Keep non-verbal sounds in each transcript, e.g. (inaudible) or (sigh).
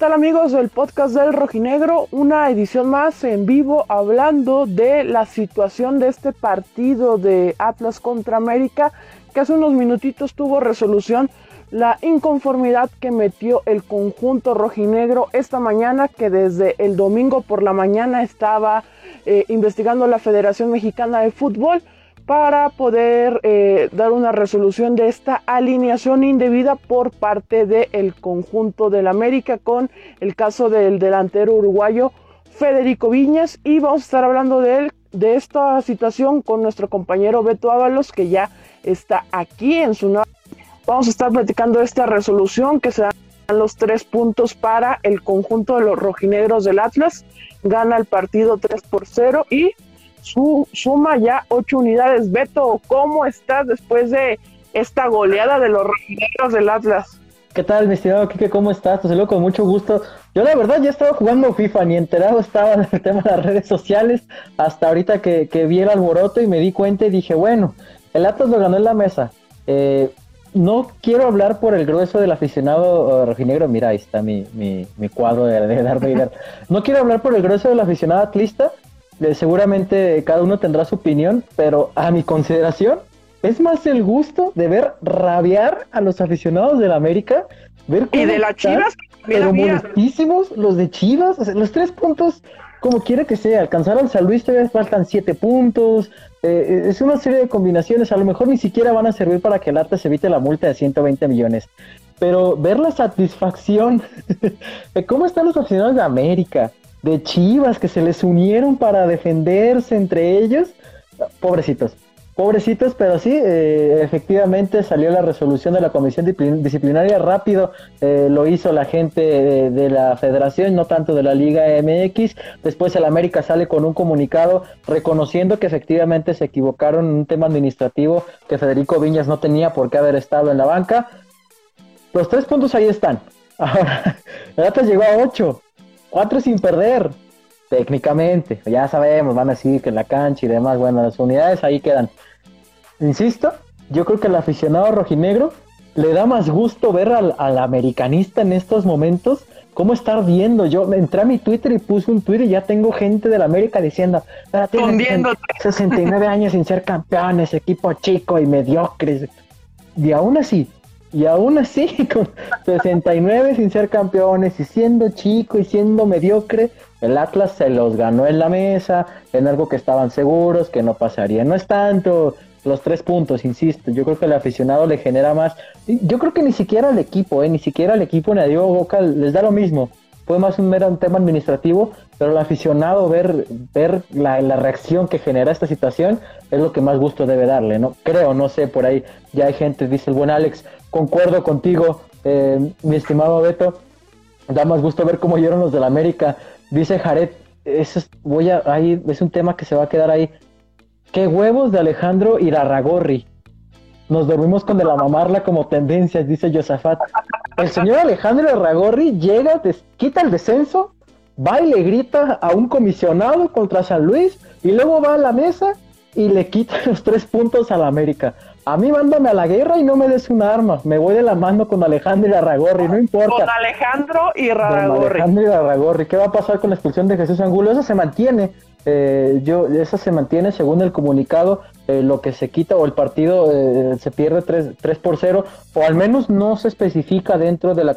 tal amigos del podcast del Rojinegro? Una edición más en vivo hablando de la situación de este partido de Atlas contra América que hace unos minutitos tuvo resolución la inconformidad que metió el conjunto rojinegro esta mañana que desde el domingo por la mañana estaba eh, investigando la Federación Mexicana de Fútbol para poder eh, dar una resolución de esta alineación indebida por parte del conjunto del América con el caso del delantero uruguayo Federico Viñas y vamos a estar hablando de él, de esta situación con nuestro compañero Beto Ábalos que ya está aquí en su. Vamos a estar platicando de esta resolución que se dan los tres puntos para el conjunto de los rojinegros del Atlas. Gana el partido 3 por 0 y su, suma ya ocho unidades. Beto, ¿cómo estás después de esta goleada de los rojinegros del Atlas? ¿Qué tal, mi estimado Kike? ¿Cómo estás? Te saludo con mucho gusto. Yo la verdad ya estaba jugando FIFA, ni enterado estaba (laughs) del tema de las redes sociales, hasta ahorita que, vi el alboroto y me di cuenta y dije, bueno, el Atlas lo ganó en la mesa. Eh, no quiero hablar por el grueso del aficionado rojinegro, mira, ahí está mi, cuadro de, de Darth Vader. (laughs) No quiero hablar por el grueso del aficionado atlista, seguramente cada uno tendrá su opinión, pero a mi consideración es más el gusto de ver rabiar a los aficionados de la América, ver y de las Chivas, pero molestísimos los de Chivas, los tres puntos, como quiera que sea, alcanzar al San Luis todavía faltan siete puntos, eh, es una serie de combinaciones, a lo mejor ni siquiera van a servir para que el arte se evite la multa de 120 millones, pero ver la satisfacción (laughs) de cómo están los aficionados de América, de Chivas que se les unieron para defenderse entre ellos. Pobrecitos, pobrecitos, pero sí, eh, efectivamente salió la resolución de la comisión disciplinaria rápido, eh, lo hizo la gente de, la federación, no tanto de la Liga MX. Después el América sale con un comunicado reconociendo que efectivamente se equivocaron en un tema administrativo que Federico Viñas no tenía por qué haber estado en la banca. Los tres puntos ahí están. (laughs) Ahora, el Atlas llegó a ocho cuatro sin perder, técnicamente. Ya sabemos, van a decir que la cancha y demás, bueno, las unidades ahí quedan. Insisto, yo creo que el aficionado rojinegro le da más gusto ver al, americanista en estos momentos cómo estar viendo. Yo entré a mi Twitter y puse un Twitter y ya tengo gente de la América diciendo, tiene 69 años sin ser campeones, equipo chico y mediocre. Y aún así, y aún así, (laughs) con 69 sin ser campeones y siendo chico y siendo mediocre, el Atlas se los ganó en la mesa, en algo que estaban seguros, que no pasaría. No es tanto los tres puntos, insisto. Yo creo que el aficionado le genera más. Yo creo que ni siquiera el equipo, ¿eh? ni siquiera el equipo ni a Boca les da lo mismo. Fue más un tema administrativo, pero el aficionado ver, ver la, la reacción que genera esta situación es lo que más gusto debe darle, ¿no? Creo, no sé, por ahí ya hay gente, dice el buen Alex, concuerdo contigo, eh, mi estimado Beto. Da más gusto ver cómo lloran los del América. Dice Jared, eso es, voy a, ahí, es un tema que se va a quedar ahí. ¿Qué huevos de Alejandro Irarragorri? Nos dormimos con de la mamarla como tendencias, dice Josafat. El señor Alejandro Irarragorri llega, quita el descenso, va y le grita a un comisionado contra San Luis y luego va a la mesa y le quita (laughs) los tres puntos a la América. A mí mándame a la guerra y no me des un arma. Me voy de la mano con Alejandro y Arragorri, no importa. Con Alejandro y Arragorri. Alejandro y Arragorri. ¿Qué va a pasar con la expulsión de Jesús Angulo? Eso se mantiene. Eh, yo, eso se mantiene según el comunicado. Eh, lo que se quita o el partido eh, se pierde 3, 3, por 0 o al menos no se especifica dentro del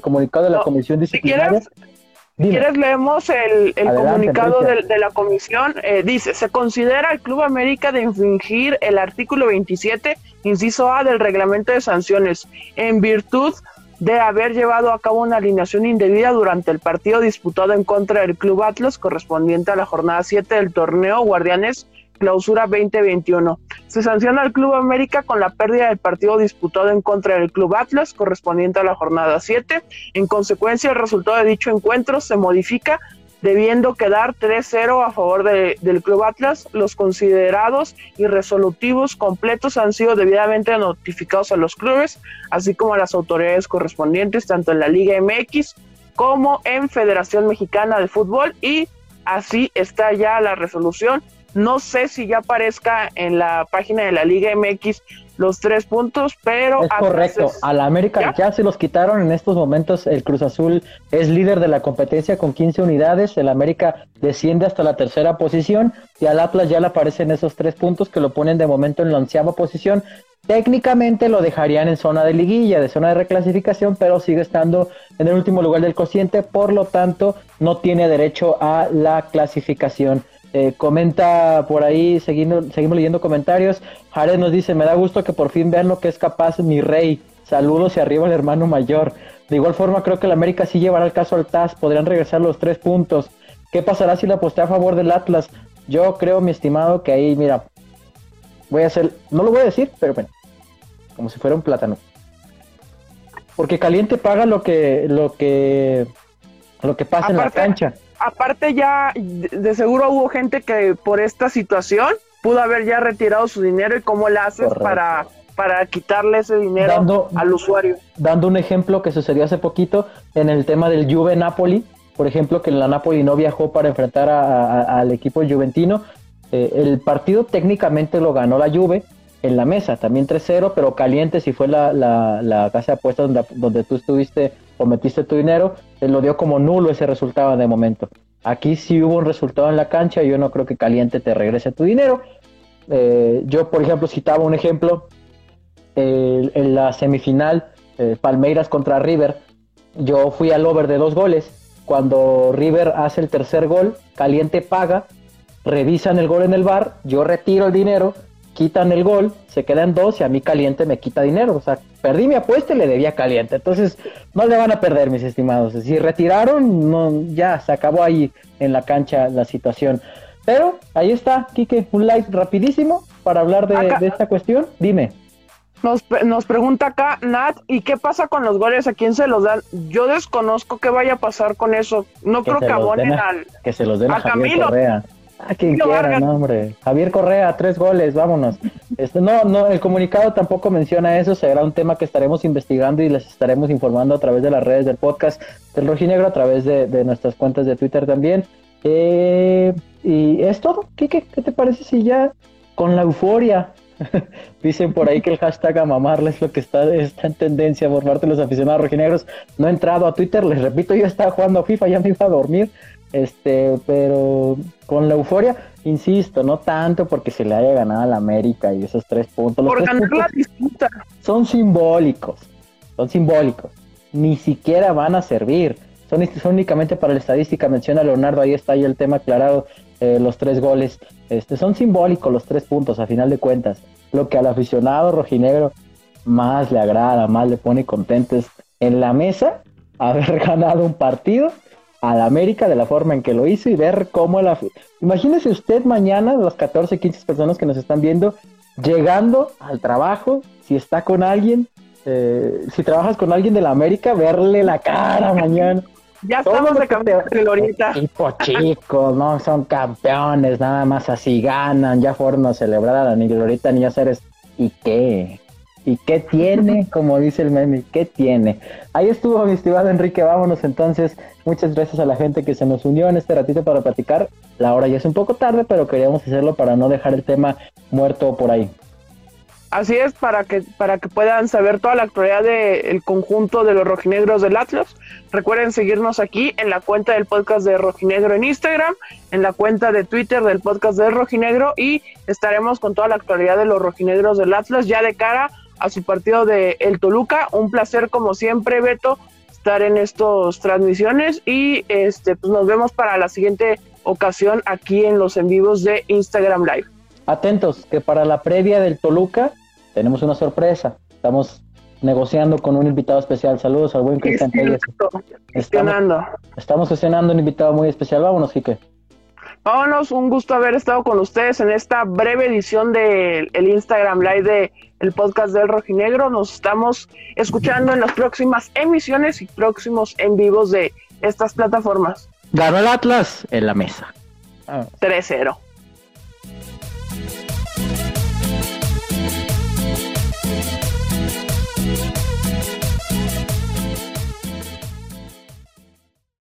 comunicado de la comisión disciplinaria. Si quieres, leemos el, comunicado de, la comisión. Eh, dice, se considera al Club América de infringir el artículo 27, inciso A del reglamento de sanciones, en virtud de haber llevado a cabo una alineación indebida durante el partido disputado en contra del Club Atlas correspondiente a la jornada 7 del torneo Guardianes Clausura 2021. Se sanciona al Club América con la pérdida del partido disputado en contra del Club Atlas correspondiente a la jornada 7. En consecuencia, el resultado de dicho encuentro se modifica debiendo quedar 3-0 a favor del Club Atlas. Los considerados y resolutivos completos han sido debidamente notificados a los clubes, así como a las autoridades correspondientes, tanto en la Liga MX como en Federación Mexicana de Fútbol, y así está ya la resolución No sé si ya aparezca en la página de la Liga MX los tres puntos, pero... Es correcto, a la América ¿Ya? se los quitaron en estos momentos, el Cruz Azul es líder de la competencia con 15 unidades, el América desciende hasta la tercera posición y al Atlas ya le aparecen esos tres puntos que lo ponen de momento en la onceava posición. Técnicamente lo dejarían en zona de liguilla, de zona de reclasificación, pero sigue estando en el último lugar del cociente, por lo tanto no tiene derecho a la clasificación. Eh, comenta por ahí, seguimos, seguimos leyendo comentarios. Jared nos dice, me da gusto que por fin vean lo que es capaz mi rey. Saludos y arriba el hermano mayor. De igual forma, creo que el América sí llevará el caso al TAS. Podrían regresar los tres puntos. ¿Qué pasará si la aposté a favor del Atlas? Yo creo, mi estimado, que ahí, mira, voy a hacer, no lo voy a decir, pero bueno, como si fuera un plátano. Porque Caliente paga lo que, lo que, lo que pasa en la cancha aparte ya de seguro hubo gente que por esta situación pudo haber ya retirado su dinero y cómo le haces para para quitarle ese dinero al usuario. Dando un ejemplo que sucedió hace poquito en el tema del Juve Napoli, por ejemplo, que la Napoli no viajó para enfrentar al equipo juventino, eh, el partido técnicamente lo ganó la Juve en la mesa, también 3-0, pero caliente si fue la, la, casa de apuestas donde, donde tú estuviste o metiste tu dinero, él lo dio como nulo ese resultado de momento. Aquí sí hubo un resultado en la cancha, yo no creo que Caliente te regrese tu dinero. Eh, yo, por ejemplo, citaba un ejemplo en la semifinal eh, Palmeiras contra River. Yo fui al over de dos goles. Cuando River hace el tercer gol, Caliente paga, revisan el gol en el bar, yo retiro el dinero quitan el gol, se quedan dos y a mí caliente me quita dinero. O sea, perdí mi apuesta y le debía caliente. Entonces, no le van a perder, mis estimados. Si retiraron, no, ya se acabó ahí en la cancha la situación. Pero ahí está, Kike, un like rapidísimo para hablar de, esta cuestión. Dime. Nos, nos, pregunta acá Nat, ¿y qué pasa con los goles? ¿A quién se los dan? Yo desconozco qué vaya a pasar con eso. No creo que abonen al. Que se los den a, Camilo. Correa. Ah, quien quiera, no, hombre. Javier Correa, tres goles, vámonos. Este, no, no, el comunicado tampoco menciona eso, será un tema que estaremos investigando y les estaremos informando a través de las redes del podcast del Rojinegro, a través de, nuestras cuentas de Twitter también. Eh, y es todo. ¿Qué, qué, te parece si ya con la euforia (laughs) Dicen por ahí que el hashtag a mamarles lo que está, está en tendencia por parte de los aficionados rojinegros. No he entrado a Twitter, les repito, yo estaba jugando a FIFA, ya me iba a dormir. Este, pero con la euforia, insisto, no tanto porque se le haya ganado a la América y esos tres puntos. Los Son simbólicos, son simbólicos. Ni siquiera van a servir. Son, son únicamente para la estadística, menciona Leonardo, ahí está ahí el tema aclarado, eh, los tres goles. Este, son simbólicos los tres puntos, a final de cuentas. Lo que al aficionado rojinegro más le agrada, más le pone contento es en la mesa (laughs) haber ganado un partido al América de la forma en que lo hizo y ver cómo la... Imagínese usted mañana, las 14, 15 personas que nos están viendo, llegando al trabajo, si está con alguien, eh, si trabajas con alguien de la América, verle la cara mañana. (laughs) Ya estamos de campeones ahorita. Tipo (laughs) chicos, no son campeones, nada más así ganan, ya fueron a celebrar a la ni a hacer ¿Y qué? ¿Y qué tiene? (laughs) Como dice el meme, ¿qué tiene? Ahí estuvo mi estimado Enrique, vámonos entonces. Muchas gracias a la gente que se nos unió en este ratito para platicar. La hora ya es un poco tarde, pero queríamos hacerlo para no dejar el tema muerto por ahí. Así es, para que, para que puedan saber toda la actualidad del conjunto de los rojinegros del Atlas. Recuerden seguirnos aquí en la cuenta del podcast de Rojinegro en Instagram, en la cuenta de Twitter del podcast de Rojinegro y estaremos con toda la actualidad de los rojinegros del Atlas ya de cara a su partido de El Toluca. Un placer como siempre, Beto, estar en estas transmisiones y este pues nos vemos para la siguiente ocasión aquí en los en vivos de Instagram Live. Atentos, que para la previa del Toluca tenemos una sorpresa. Estamos negociando con un invitado especial. Saludos al buen Cristian Estamos, estamos gestionando un invitado muy especial. Vámonos, Quique. Vámonos, un gusto haber estado con ustedes en esta breve edición del Instagram Live de el podcast del Rojinegro. Nos estamos escuchando en las próximas emisiones y próximos en vivos de estas plataformas. Ganó el Atlas en la mesa. 3-0.